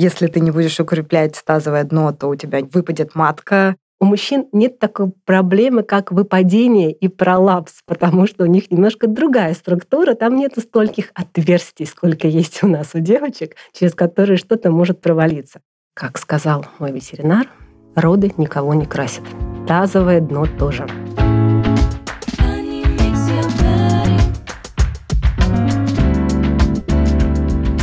если ты не будешь укреплять тазовое дно, то у тебя выпадет матка, у мужчин нет такой проблемы, как выпадение и пролапс, потому что у них немножко другая структура, там нет стольких отверстий, сколько есть у нас у девочек, через которые что-то может провалиться. Как сказал мой ветеринар, роды никого не красят. Тазовое дно тоже.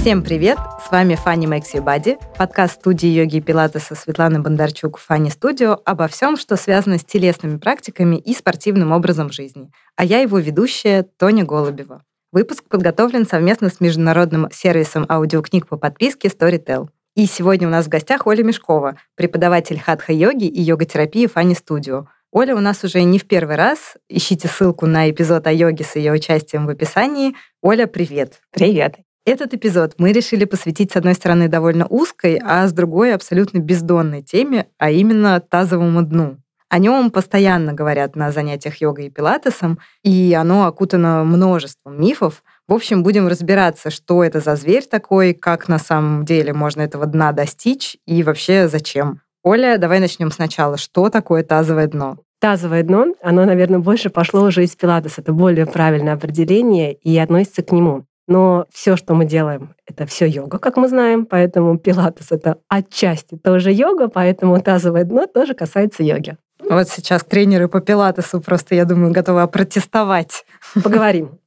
Всем привет! С вами Фанни Makes You подкаст студии йоги и пилатеса Светланы Бондарчук Фанни Студио обо всем, что связано с телесными практиками и спортивным образом жизни. А я его ведущая Тоня Голубева. Выпуск подготовлен совместно с международным сервисом аудиокниг по подписке Storytel. И сегодня у нас в гостях Оля Мешкова, преподаватель хатха-йоги и йога-терапии Фанни Студио. Оля у нас уже не в первый раз. Ищите ссылку на эпизод о йоге с ее участием в описании. Оля, привет. Привет. Этот эпизод мы решили посвятить, с одной стороны, довольно узкой, а с другой абсолютно бездонной теме, а именно тазовому дну. О нем постоянно говорят на занятиях йогой и пилатесом, и оно окутано множеством мифов. В общем, будем разбираться, что это за зверь такой, как на самом деле можно этого дна достичь и вообще зачем. Оля, давай начнем сначала. Что такое тазовое дно? Тазовое дно, оно, наверное, больше пошло уже из пилатес. Это более правильное определение и относится к нему. Но все, что мы делаем, это все йога, как мы знаем, поэтому пилатес это отчасти тоже йога, поэтому тазовое дно тоже касается йоги. Вот сейчас тренеры по пилатесу просто, я думаю, готовы опротестовать. Поговорим.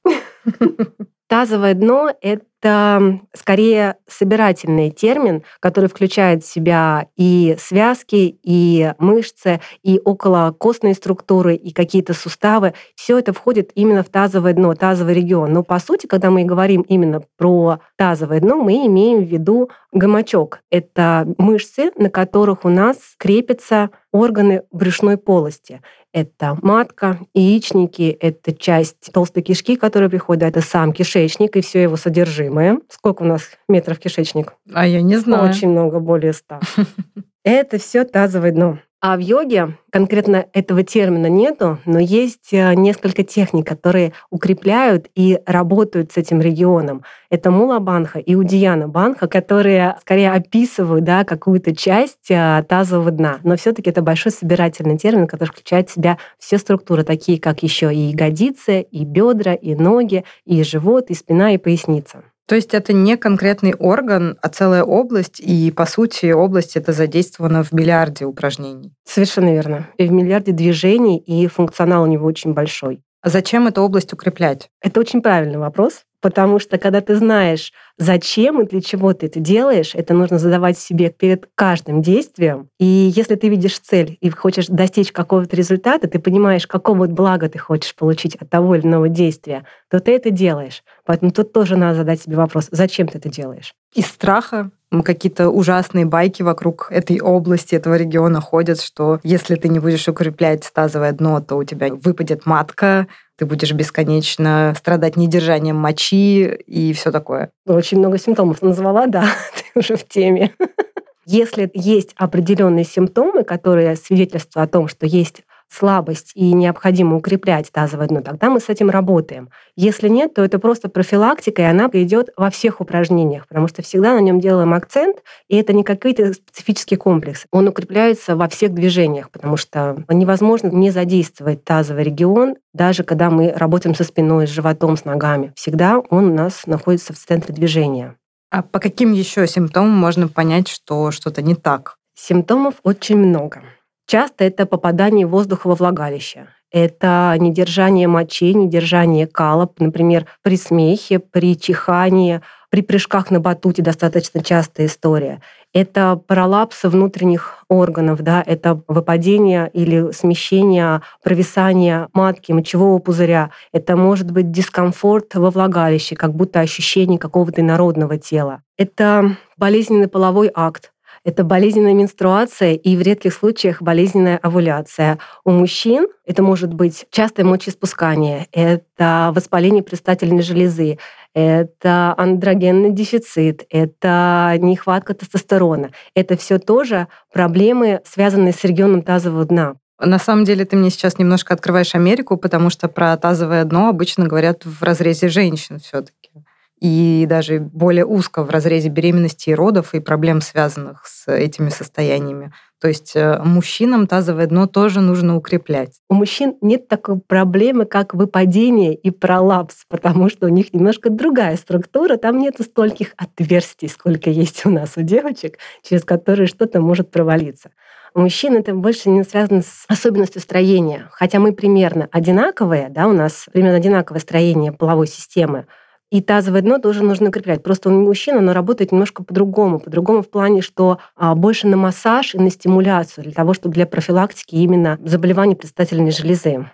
Тазовое дно — это скорее собирательный термин, который включает в себя и связки, и мышцы, и околокостные структуры, и какие-то суставы. Все это входит именно в тазовое дно, тазовый регион. Но по сути, когда мы говорим именно про тазовое дно, мы имеем в виду гамачок. Это мышцы, на которых у нас крепятся органы брюшной полости. Это матка, яичники, это часть толстой кишки, которая приходит, это сам кишечник и все его содержимое. Сколько у нас метров кишечник? А я не знаю. Очень много, более ста. Это все тазовое дно. А в йоге конкретно этого термина нету, но есть э, несколько техник, которые укрепляют и работают с этим регионом. Это мула банха и удияна банха, которые скорее описывают да, какую-то часть э, тазового дна. Но все таки это большой собирательный термин, который включает в себя все структуры, такие как еще и ягодицы, и бедра, и ноги, и живот, и спина, и поясница. То есть это не конкретный орган, а целая область, и, по сути, область это задействована в миллиарде упражнений. Совершенно верно. И в миллиарде движений, и функционал у него очень большой. А зачем эту область укреплять? Это очень правильный вопрос. Потому что когда ты знаешь, зачем и для чего ты это делаешь, это нужно задавать себе перед каждым действием. И если ты видишь цель и хочешь достичь какого-то результата, ты понимаешь, какого блага ты хочешь получить от того или иного действия, то ты это делаешь. Поэтому тут тоже надо задать себе вопрос, зачем ты это делаешь. Из страха какие-то ужасные байки вокруг этой области, этого региона ходят, что если ты не будешь укреплять тазовое дно, то у тебя выпадет матка, ты будешь бесконечно страдать недержанием мочи и все такое. Очень много симптомов назвала, да, ты уже в теме. Если есть определенные симптомы, которые свидетельствуют о том, что есть слабость и необходимо укреплять тазовое дно, тогда мы с этим работаем. Если нет, то это просто профилактика, и она идет во всех упражнениях, потому что всегда на нем делаем акцент, и это не какой-то специфический комплекс. Он укрепляется во всех движениях, потому что невозможно не задействовать тазовый регион, даже когда мы работаем со спиной, с животом, с ногами. Всегда он у нас находится в центре движения. А по каким еще симптомам можно понять, что что-то не так? Симптомов очень много. Часто это попадание воздуха во влагалище. Это недержание мочи, недержание кала, например, при смехе, при чихании, при прыжках на батуте достаточно частая история. Это пролапсы внутренних органов, да, это выпадение или смещение, провисание матки, мочевого пузыря. Это может быть дискомфорт во влагалище, как будто ощущение какого-то инородного тела. Это болезненный половой акт, это болезненная менструация и в редких случаях болезненная овуляция. У мужчин это может быть частое мочеиспускание, это воспаление предстательной железы, это андрогенный дефицит, это нехватка тестостерона. Это все тоже проблемы, связанные с регионом тазового дна. На самом деле ты мне сейчас немножко открываешь Америку, потому что про тазовое дно обычно говорят в разрезе женщин все-таки. И даже более узко в разрезе беременности и родов и проблем, связанных с этими состояниями. То есть э, мужчинам тазовое дно тоже нужно укреплять. У мужчин нет такой проблемы, как выпадение и пролапс, потому что у них немножко другая структура, там нет стольких отверстий, сколько есть у нас у девочек, через которые что-то может провалиться. У мужчин это больше не связано с особенностью строения. Хотя мы примерно одинаковые, да, у нас примерно одинаковое строение половой системы, и тазовое дно тоже нужно укреплять. Просто у мужчин оно работает немножко по-другому. По-другому в плане, что а, больше на массаж и на стимуляцию для того, чтобы для профилактики именно заболеваний предстательной железы.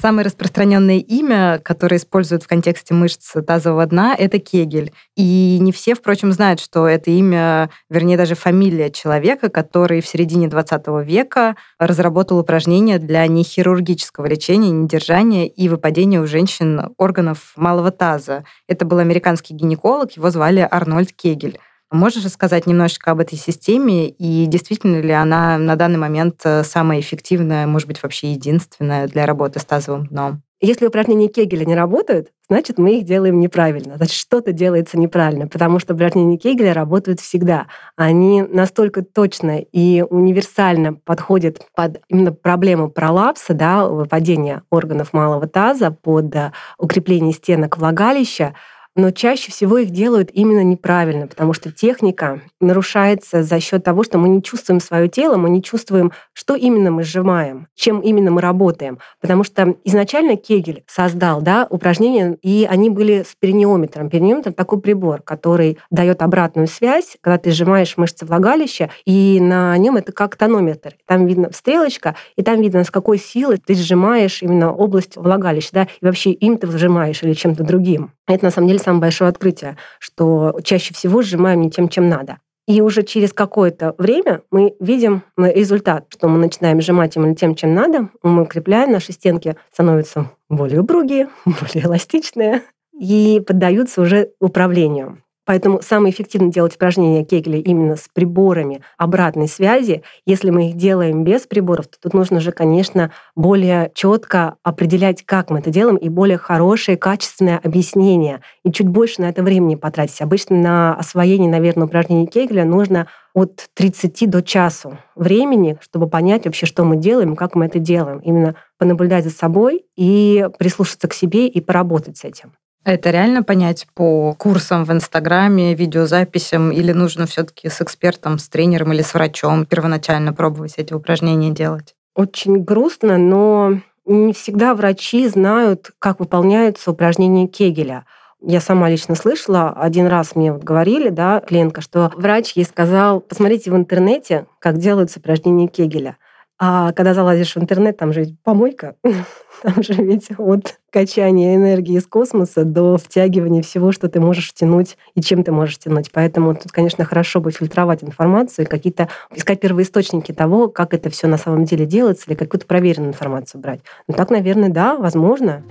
Самое распространенное имя, которое используют в контексте мышц тазового дна, это Кегель. И не все, впрочем, знают, что это имя, вернее, даже фамилия человека, который в середине 20 века разработал упражнения для нехирургического лечения, недержания и выпадения у женщин органов малого таза. Это был американский гинеколог, его звали Арнольд Кегель. Можешь рассказать немножечко об этой системе и действительно ли она на данный момент э, самая эффективная, может быть, вообще единственная для работы с тазовым дном? Если упражнения Кегеля не работают, значит, мы их делаем неправильно. Значит, что-то делается неправильно, потому что упражнения Кегеля работают всегда. Они настолько точно и универсально подходят под именно проблему пролапса, да, выпадения органов малого таза, под э, укрепление стенок влагалища, но чаще всего их делают именно неправильно, потому что техника нарушается за счет того, что мы не чувствуем свое тело, мы не чувствуем, что именно мы сжимаем, чем именно мы работаем. Потому что изначально Кегель создал да, упражнения, и они были с перинеометром. Перинеометр — такой прибор, который дает обратную связь, когда ты сжимаешь мышцы влагалища, и на нем это как тонометр. Там видно стрелочка, и там видно, с какой силой ты сжимаешь именно область влагалища, да, и вообще им ты сжимаешь или чем-то другим. Это на самом деле самое большое открытие, что чаще всего сжимаем не тем, чем надо. И уже через какое-то время мы видим результат, что мы начинаем сжимать именно тем, чем надо, мы укрепляем, наши стенки становятся более упругие, более эластичные и поддаются уже управлению. Поэтому самое эффективно делать упражнения Кегеля именно с приборами обратной связи. Если мы их делаем без приборов, то тут нужно же, конечно, более четко определять, как мы это делаем, и более хорошее, качественное объяснение. И чуть больше на это времени потратить. Обычно на освоение, наверное, упражнений Кегеля нужно от 30 до часу времени, чтобы понять вообще, что мы делаем, как мы это делаем. Именно понаблюдать за собой и прислушаться к себе и поработать с этим. Это реально понять по курсам в Инстаграме, видеозаписям, или нужно все-таки с экспертом, с тренером или с врачом первоначально пробовать эти упражнения делать? Очень грустно, но не всегда врачи знают, как выполняются упражнения Кегеля. Я сама лично слышала, один раз мне вот говорили, да, клиентка, что врач ей сказал, посмотрите в интернете, как делаются упражнения Кегеля. А когда залазишь в интернет, там же помойка, там же ведь от качания энергии из космоса до втягивания всего, что ты можешь втянуть и чем ты можешь тянуть. Поэтому тут, конечно, хорошо бы фильтровать информацию какие-то искать первоисточники того, как это все на самом деле делается, или какую-то проверенную информацию брать. Ну так, наверное, да, возможно.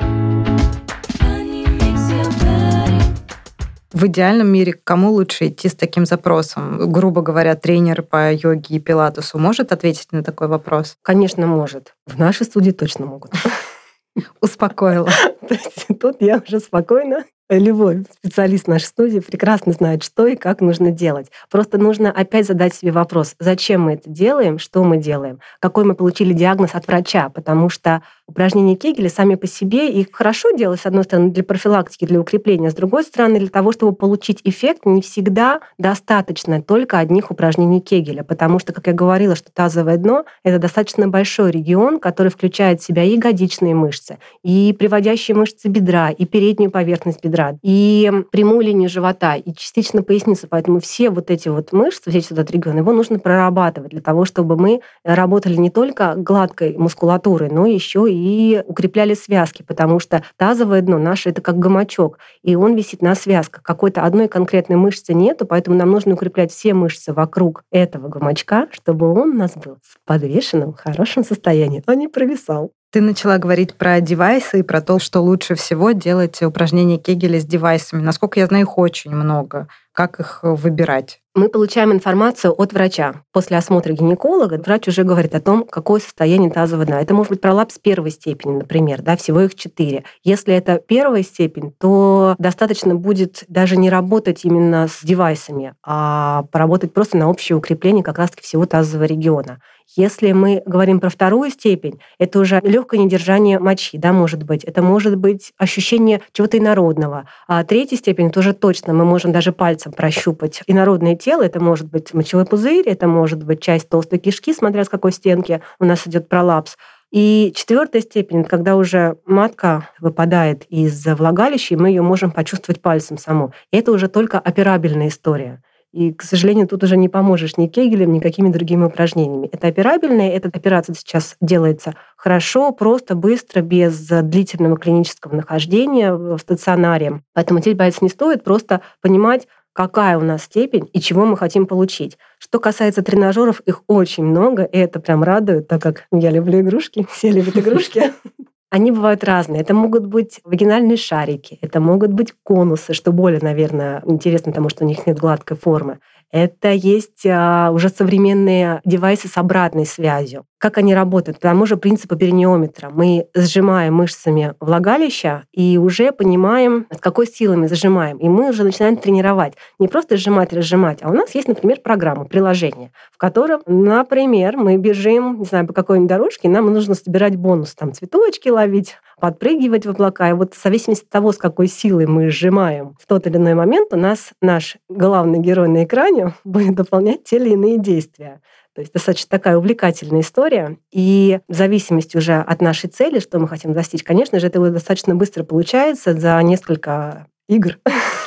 В идеальном мире к кому лучше идти с таким запросом? Грубо говоря, тренер по йоге и пилатесу может ответить на такой вопрос? Конечно, может. В нашей студии точно могут. Успокоила. Тут я уже спокойно любой специалист нашей студии прекрасно знает, что и как нужно делать. Просто нужно опять задать себе вопрос, зачем мы это делаем, что мы делаем, какой мы получили диагноз от врача, потому что упражнения Кегеля сами по себе, их хорошо делать, с одной стороны, для профилактики, для укрепления, с другой стороны, для того, чтобы получить эффект, не всегда достаточно только одних упражнений Кегеля, потому что, как я говорила, что тазовое дно — это достаточно большой регион, который включает в себя и ягодичные мышцы, и приводящие мышцы бедра, и переднюю поверхность бедра, и прямую линию живота, и частично поясницу. Поэтому все вот эти вот мышцы, весь этот регион, его нужно прорабатывать для того, чтобы мы работали не только гладкой мускулатурой, но еще и укрепляли связки, потому что тазовое дно наше это как гамачок, и он висит на связках. Какой-то одной конкретной мышцы нету, поэтому нам нужно укреплять все мышцы вокруг этого гамачка, чтобы он у нас был в подвешенном, хорошем состоянии, а не провисал. Ты начала говорить про девайсы и про то, что лучше всего делать упражнения Кегеля с девайсами. Насколько я знаю, их очень много. Как их выбирать? Мы получаем информацию от врача. После осмотра гинеколога врач уже говорит о том, какое состояние тазового дна. Это может быть пролапс первой степени, например, да, всего их четыре. Если это первая степень, то достаточно будет даже не работать именно с девайсами, а поработать просто на общее укрепление как раз-таки всего тазового региона. Если мы говорим про вторую степень, это уже легкое недержание мочи, да, может быть. Это может быть ощущение чего-то инородного. А третья степень, тоже точно мы можем даже пальцем прощупать инородное тело. Это может быть мочевой пузырь, это может быть часть толстой кишки, смотря с какой стенки у нас идет пролапс. И четвертая степень, когда уже матка выпадает из влагалища, и мы ее можем почувствовать пальцем саму. И это уже только операбельная история. И, к сожалению, тут уже не поможешь ни кегелем, ни какими другими упражнениями. Это операбельная, эта операция сейчас делается хорошо, просто, быстро, без длительного клинического нахождения в стационаре. Поэтому здесь бояться не стоит, просто понимать, какая у нас степень и чего мы хотим получить. Что касается тренажеров, их очень много, и это прям радует, так как я люблю игрушки, все любят игрушки. Они бывают разные. Это могут быть вагинальные шарики, это могут быть конусы, что более, наверное, интересно, потому что у них нет гладкой формы. Это есть а, уже современные девайсы с обратной связью. Как они работают? По тому же принципу перинеометра. Мы сжимаем мышцами влагалища и уже понимаем, с какой силой мы зажимаем. И мы уже начинаем тренировать. Не просто сжимать, разжимать, а у нас есть, например, программа, приложение, в котором, например, мы бежим, не знаю, по какой-нибудь дорожке, нам нужно собирать бонус, там цветочки ловить, подпрыгивать в облака. И вот в зависимости от того, с какой силой мы сжимаем в тот или иной момент, у нас наш главный герой на экране будет дополнять те или иные действия. То есть достаточно такая увлекательная история. И в зависимости уже от нашей цели, что мы хотим достичь, конечно же, это достаточно быстро получается за несколько игр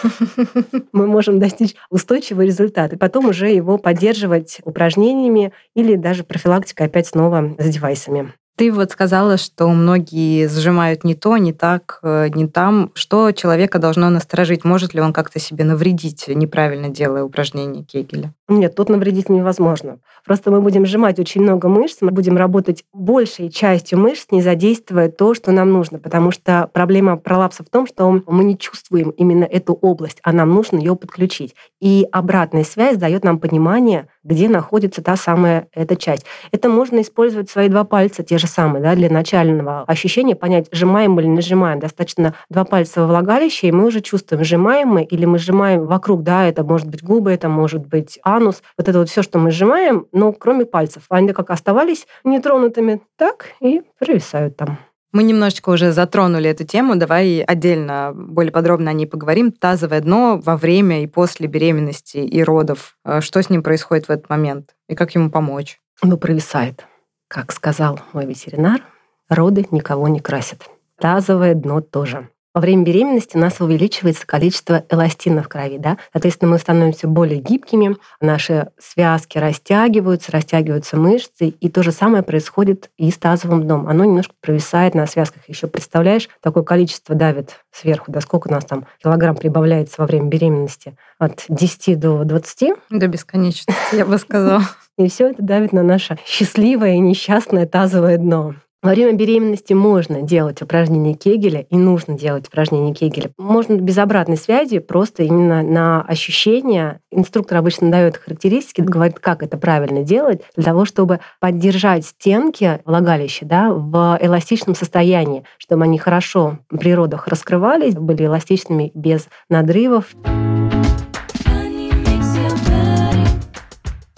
мы можем достичь устойчивого результата. И потом уже его поддерживать упражнениями или даже профилактикой опять снова с девайсами. Ты вот сказала, что многие сжимают не то, не так, э, не там. Что человека должно насторожить? Может ли он как-то себе навредить, неправильно делая упражнения Кегеля? Нет, тут навредить невозможно. Просто мы будем сжимать очень много мышц, мы будем работать большей частью мышц, не задействуя то, что нам нужно. Потому что проблема пролапса в том, что мы не чувствуем именно эту область, а нам нужно ее подключить. И обратная связь дает нам понимание, где находится та самая эта часть. Это можно использовать свои два пальца, те же самые, да, для начального ощущения, понять, сжимаем или не сжимаем. Достаточно два пальца во влагалище, и мы уже чувствуем, сжимаем мы или мы сжимаем вокруг, да, это может быть губы, это может быть анус, вот это вот все, что мы сжимаем, но кроме пальцев. Они как оставались нетронутыми, так и провисают там. Мы немножечко уже затронули эту тему, давай отдельно, более подробно о ней поговорим. Тазовое дно во время и после беременности и родов. Э, что с ним происходит в этот момент и как ему помочь? Ну, провисает. Как сказал мой ветеринар, роды никого не красят. Тазовое дно тоже. Во время беременности у нас увеличивается количество эластина в крови, да? Соответственно, мы становимся более гибкими, наши связки растягиваются, растягиваются мышцы, и то же самое происходит и с тазовым дном. Оно немножко провисает на связках. Еще представляешь, такое количество давит сверху, да сколько у нас там килограмм прибавляется во время беременности? От 10 до 20? До бесконечности, я бы сказала. И все это давит на наше счастливое и несчастное тазовое дно. Во время беременности можно делать упражнения Кегеля и нужно делать упражнения Кегеля. Можно без обратной связи, просто именно на ощущения. Инструктор обычно дает характеристики, говорит, как это правильно делать, для того, чтобы поддержать стенки влагалища да, в эластичном состоянии, чтобы они хорошо при родах раскрывались, были эластичными без надрывов.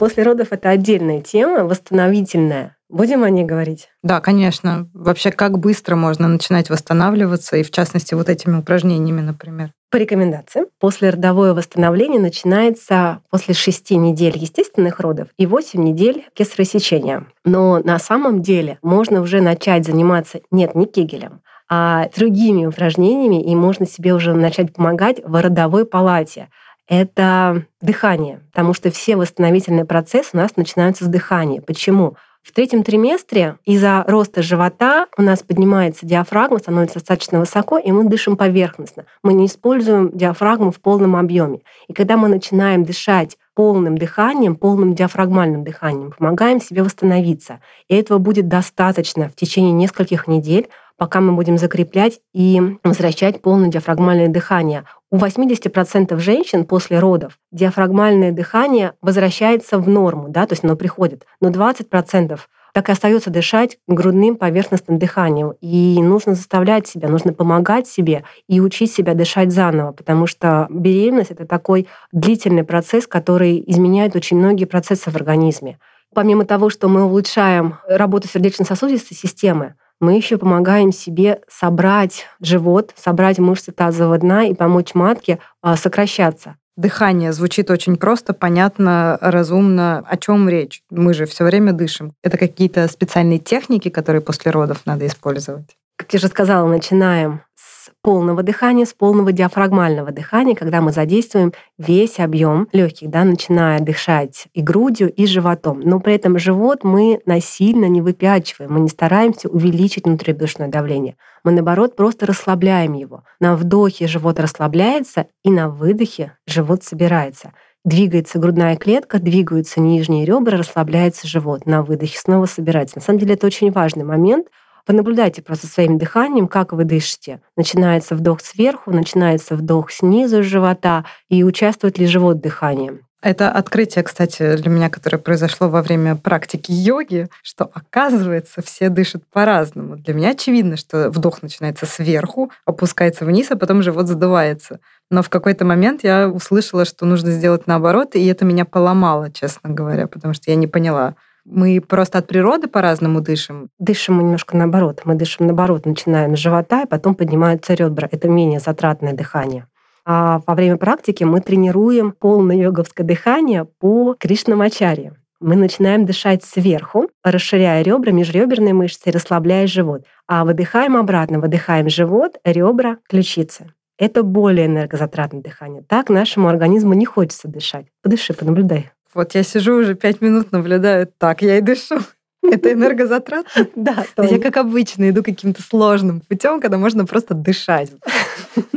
После родов это отдельная тема, восстановительная. Будем о ней говорить? Да, конечно. Вообще, как быстро можно начинать восстанавливаться, и в частности, вот этими упражнениями, например? По рекомендациям, послеродовое восстановление начинается после 6 недель естественных родов и 8 недель кесаросечения. Но на самом деле можно уже начать заниматься, нет, не кегелем, а другими упражнениями, и можно себе уже начать помогать в родовой палате это дыхание, потому что все восстановительные процессы у нас начинаются с дыхания. Почему? В третьем триместре из-за роста живота у нас поднимается диафрагма, становится достаточно высоко, и мы дышим поверхностно. Мы не используем диафрагму в полном объеме. И когда мы начинаем дышать полным дыханием, полным диафрагмальным дыханием, помогаем себе восстановиться. И этого будет достаточно в течение нескольких недель, пока мы будем закреплять и возвращать полное диафрагмальное дыхание. У 80% женщин после родов диафрагмальное дыхание возвращается в норму, да, то есть оно приходит, но 20% так и остается дышать грудным поверхностным дыханием. И нужно заставлять себя, нужно помогать себе и учить себя дышать заново, потому что беременность — это такой длительный процесс, который изменяет очень многие процессы в организме. Помимо того, что мы улучшаем работу сердечно-сосудистой системы, мы еще помогаем себе собрать живот, собрать мышцы тазового дна и помочь матке а, сокращаться. Дыхание звучит очень просто, понятно, разумно. О чем речь? Мы же все время дышим. Это какие-то специальные техники, которые после родов надо использовать? Как я же сказала, начинаем полного дыхания, с полного диафрагмального дыхания, когда мы задействуем весь объем легких, да, начиная дышать и грудью, и животом. Но при этом живот мы насильно не выпячиваем, мы не стараемся увеличить внутрибрюшное давление. Мы, наоборот, просто расслабляем его. На вдохе живот расслабляется, и на выдохе живот собирается. Двигается грудная клетка, двигаются нижние ребра, расслабляется живот. На выдохе снова собирается. На самом деле это очень важный момент — Понаблюдайте просто своим дыханием, как вы дышите. Начинается вдох сверху, начинается вдох снизу живота, и участвует ли живот дыханием. Это открытие, кстати, для меня, которое произошло во время практики йоги, что оказывается все дышат по-разному. Для меня очевидно, что вдох начинается сверху, опускается вниз, а потом живот задувается. Но в какой-то момент я услышала, что нужно сделать наоборот, и это меня поломало, честно говоря, потому что я не поняла, мы просто от природы по-разному дышим? Дышим мы немножко наоборот. Мы дышим наоборот, начинаем с живота, и потом поднимаются ребра. Это менее затратное дыхание. А во время практики мы тренируем полное йоговское дыхание по Кришнамачаре. Мы начинаем дышать сверху, расширяя ребра, межреберные мышцы, расслабляя живот. А выдыхаем обратно, выдыхаем живот, ребра, ключицы. Это более энергозатратное дыхание. Так нашему организму не хочется дышать. Подыши, понаблюдай. Вот я сижу уже пять минут, наблюдаю, так, я и дышу. Это энергозатратно? Да. Я, как обычно, иду каким-то сложным путем, когда можно просто дышать.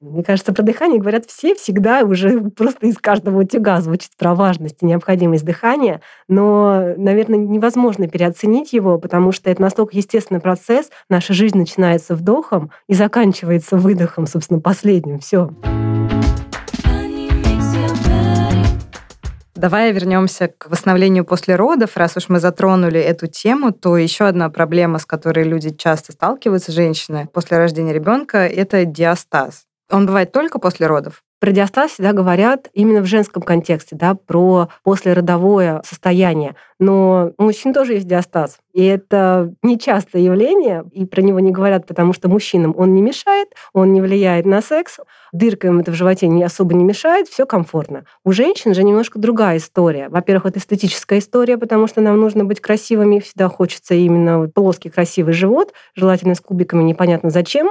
Мне кажется, про дыхание говорят все всегда, уже просто из каждого утюга звучит про важность и необходимость дыхания, но, наверное, невозможно переоценить его, потому что это настолько естественный процесс. Наша жизнь начинается вдохом и заканчивается выдохом, собственно, последним. Все. Давай вернемся к восстановлению после родов. Раз уж мы затронули эту тему, то еще одна проблема, с которой люди часто сталкиваются, женщины, после рождения ребенка, это диастаз. Он бывает только после родов? Про диастаз всегда говорят именно в женском контексте, да, про послеродовое состояние. Но у мужчин тоже есть диастаз. И это нечастое явление, и про него не говорят, потому что мужчинам он не мешает, он не влияет на секс, дырка им это в животе не особо не мешает, все комфортно. У женщин же немножко другая история. Во-первых, это эстетическая история, потому что нам нужно быть красивыми, всегда хочется именно плоский красивый живот, желательно с кубиками, непонятно зачем.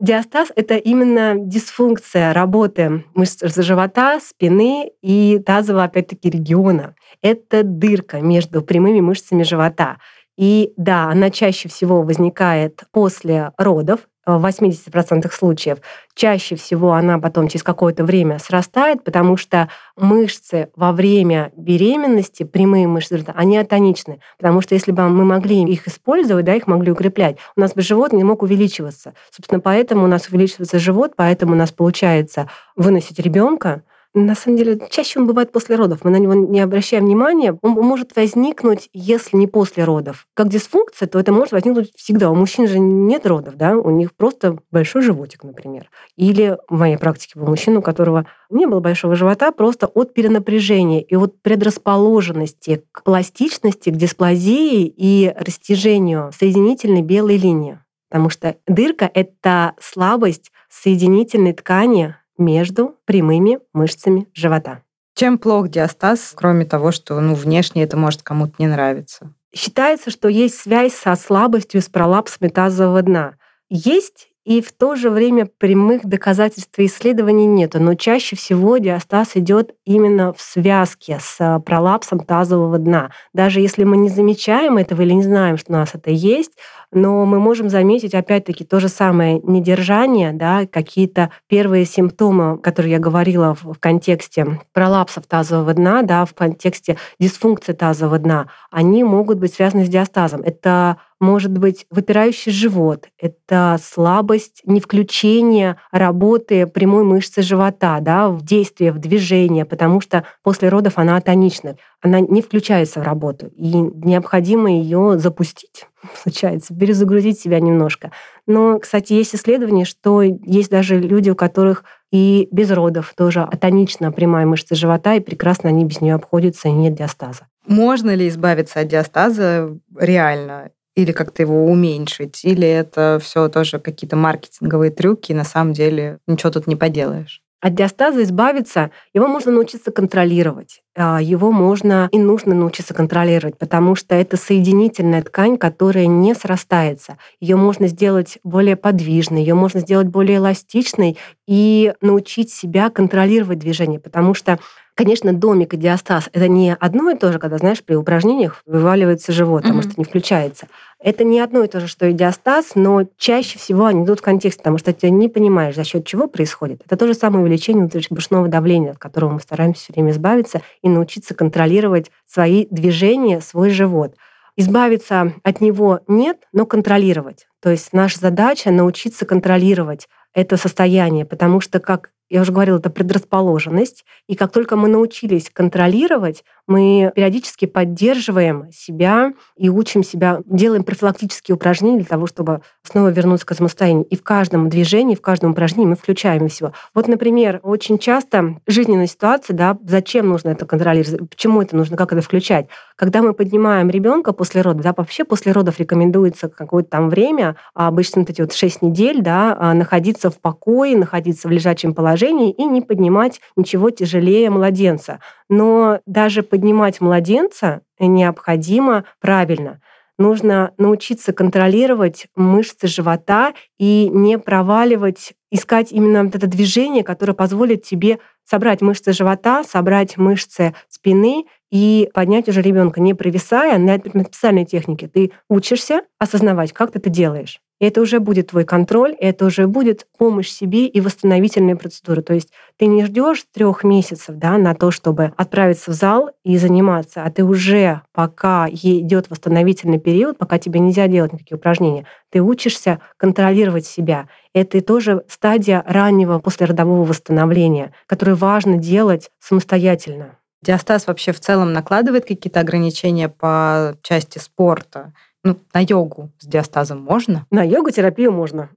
Диастаз — это именно дисфункция работы мышц живота, спины и тазового, опять-таки, региона. Это дырка между прямыми мышцами живота. И да, она чаще всего возникает после родов, в 80% случаев. Чаще всего она потом через какое-то время срастает, потому что мышцы во время беременности, прямые мышцы, они атоничны. Потому что если бы мы могли их использовать, да, их могли укреплять, у нас бы живот не мог увеличиваться. Собственно, поэтому у нас увеличивается живот, поэтому у нас получается выносить ребенка, на самом деле, чаще он бывает после родов. Мы на него не обращаем внимания. Он может возникнуть, если не после родов. Как дисфункция, то это может возникнуть всегда. У мужчин же нет родов, да? У них просто большой животик, например. Или в моей практике был мужчина, у которого не было большого живота, просто от перенапряжения и от предрасположенности к пластичности, к дисплазии и растяжению соединительной белой линии. Потому что дырка — это слабость соединительной ткани между прямыми мышцами живота. Чем плох диастаз, кроме того, что ну, внешне это может кому-то не нравиться? Считается, что есть связь со слабостью с пролапсами тазового дна. Есть и в то же время прямых доказательств и исследований нет. Но чаще всего диастаз идет именно в связке с а, пролапсом тазового дна. Даже если мы не замечаем этого или не знаем, что у нас это есть, но мы можем заметить, опять-таки, то же самое недержание, да, какие-то первые симптомы, которые я говорила в, контексте пролапсов тазового дна, да, в контексте дисфункции тазового дна, они могут быть связаны с диастазом. Это может быть выпирающий живот, это слабость, не включение работы прямой мышцы живота да, в действие, в движение, потому что после родов она атонична, она не включается в работу, и необходимо ее запустить, случается, перезагрузить себя немножко. Но, кстати, есть исследования, что есть даже люди, у которых и без родов тоже атонична прямая мышца живота, и прекрасно они без нее обходятся, и нет диастаза. Можно ли избавиться от диастаза реально? Или как-то его уменьшить, или это все тоже какие-то маркетинговые трюки, и на самом деле ничего тут не поделаешь. От диастаза избавиться, его можно научиться контролировать. А, его можно и нужно научиться контролировать, потому что это соединительная ткань, которая не срастается. Ее можно сделать более подвижной, ее можно сделать более эластичной и научить себя контролировать движение, потому что Конечно, домик и диастаз — это не одно и то же, когда, знаешь, при упражнениях вываливается живот, потому mm-hmm. что не включается. Это не одно и то же, что и диастаз, но чаще всего они идут в контексте, потому что ты не понимаешь, за счет чего происходит. Это то же самое увеличение внутрибрюшного давления, от которого мы стараемся все время избавиться и научиться контролировать свои движения, свой живот. Избавиться от него нет, но контролировать. То есть наша задача научиться контролировать это состояние, потому что, как я уже говорила, это предрасположенность. И как только мы научились контролировать, мы периодически поддерживаем себя и учим себя, делаем профилактические упражнения для того, чтобы снова вернуться к этому состоянию. И в каждом движении, в каждом упражнении мы включаем всего. Вот, например, очень часто жизненная ситуация, да, зачем нужно это контролировать, почему это нужно, как это включать. Когда мы поднимаем ребенка после родов, да, вообще после родов рекомендуется какое-то там время, а обычно вот эти вот 6 недель, да, а, находиться в покое, находиться в лежачем положении и не поднимать ничего тяжелее младенца. Но даже поднимать младенца необходимо правильно. Нужно научиться контролировать мышцы живота и не проваливать, искать именно это движение, которое позволит тебе собрать мышцы живота, собрать мышцы спины и поднять уже ребенка, не провисая на специальной технике. Ты учишься осознавать, как ты это делаешь. Это уже будет твой контроль, это уже будет помощь себе и восстановительные процедуры. То есть ты не ждешь трех месяцев да, на то, чтобы отправиться в зал и заниматься, а ты уже, пока идет восстановительный период, пока тебе нельзя делать никакие упражнения, ты учишься контролировать себя. Это тоже стадия раннего послеродового восстановления, которую важно делать самостоятельно. Диастаз вообще в целом накладывает какие-то ограничения по части спорта? Ну, на йогу с диастазом можно? На йогу-терапию можно.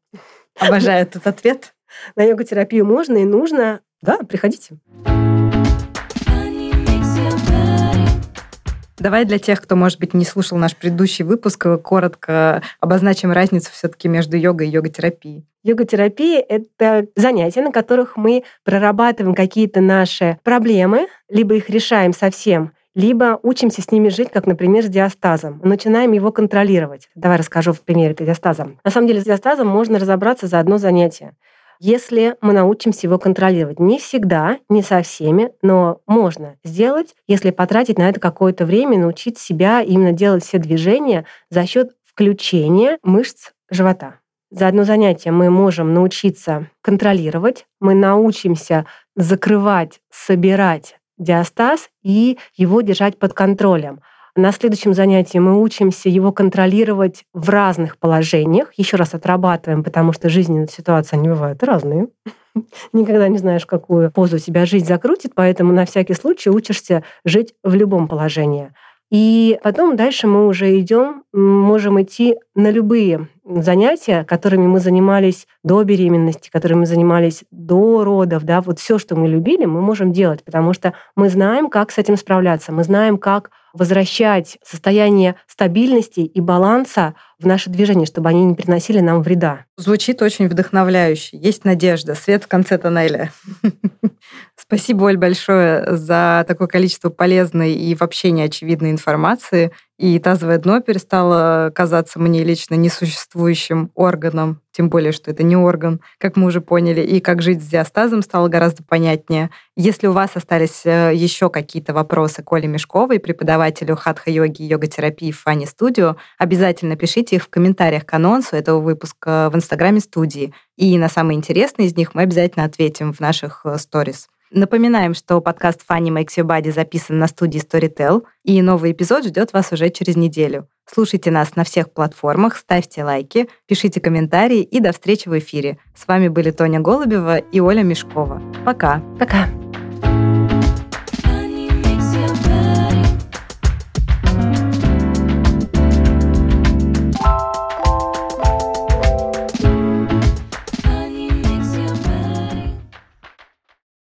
Обожаю этот ответ. На йогу-терапию можно и нужно. Да, приходите. Давай для тех, кто, может быть, не слушал наш предыдущий выпуск, коротко обозначим разницу все-таки между йогой и йога-терапией. Йога-терапия — это занятия, на которых мы прорабатываем какие-то наши проблемы, либо их решаем совсем, либо учимся с ними жить, как, например, с диастазом. Начинаем его контролировать. Давай расскажу в примере с диастазом. На самом деле с диастазом можно разобраться за одно занятие. Если мы научимся его контролировать. Не всегда, не со всеми, но можно сделать, если потратить на это какое-то время, научить себя именно делать все движения за счет включения мышц живота. За одно занятие мы можем научиться контролировать, мы научимся закрывать, собирать диастаз и его держать под контролем. На следующем занятии мы учимся его контролировать в разных положениях. Еще раз отрабатываем, потому что жизненные ситуации, они бывают разные. Никогда не знаешь, какую позу тебя жизнь закрутит, поэтому на всякий случай учишься жить в любом положении. И потом дальше мы уже идем, можем идти на любые занятия, которыми мы занимались до беременности, которыми мы занимались до родов, да, вот все, что мы любили, мы можем делать, потому что мы знаем, как с этим справляться, мы знаем, как возвращать состояние стабильности и баланса в наше движение, чтобы они не приносили нам вреда. Звучит очень вдохновляюще. Есть надежда, свет в конце тоннеля. Спасибо, Оль, большое за такое количество полезной и вообще неочевидной информации. И тазовое дно перестало казаться мне лично несуществующим органом, тем более, что это не орган, как мы уже поняли, и как жить с диастазом стало гораздо понятнее. Если у вас остались э, еще какие-то вопросы к Оле Мешковой, преподавателю хатха-йоги и йога-терапии в Фане Студио, обязательно пишите их в комментариях к анонсу этого выпуска в инстаграме студии. И на самые интересные из них мы обязательно ответим в наших э, сторис. Напоминаем, что подкаст Funny Makes Your Body записан на студии Storytel, и новый эпизод ждет вас уже через неделю. Слушайте нас на всех платформах, ставьте лайки, пишите комментарии и до встречи в эфире. С вами были Тоня Голубева и Оля Мешкова. Пока. Пока.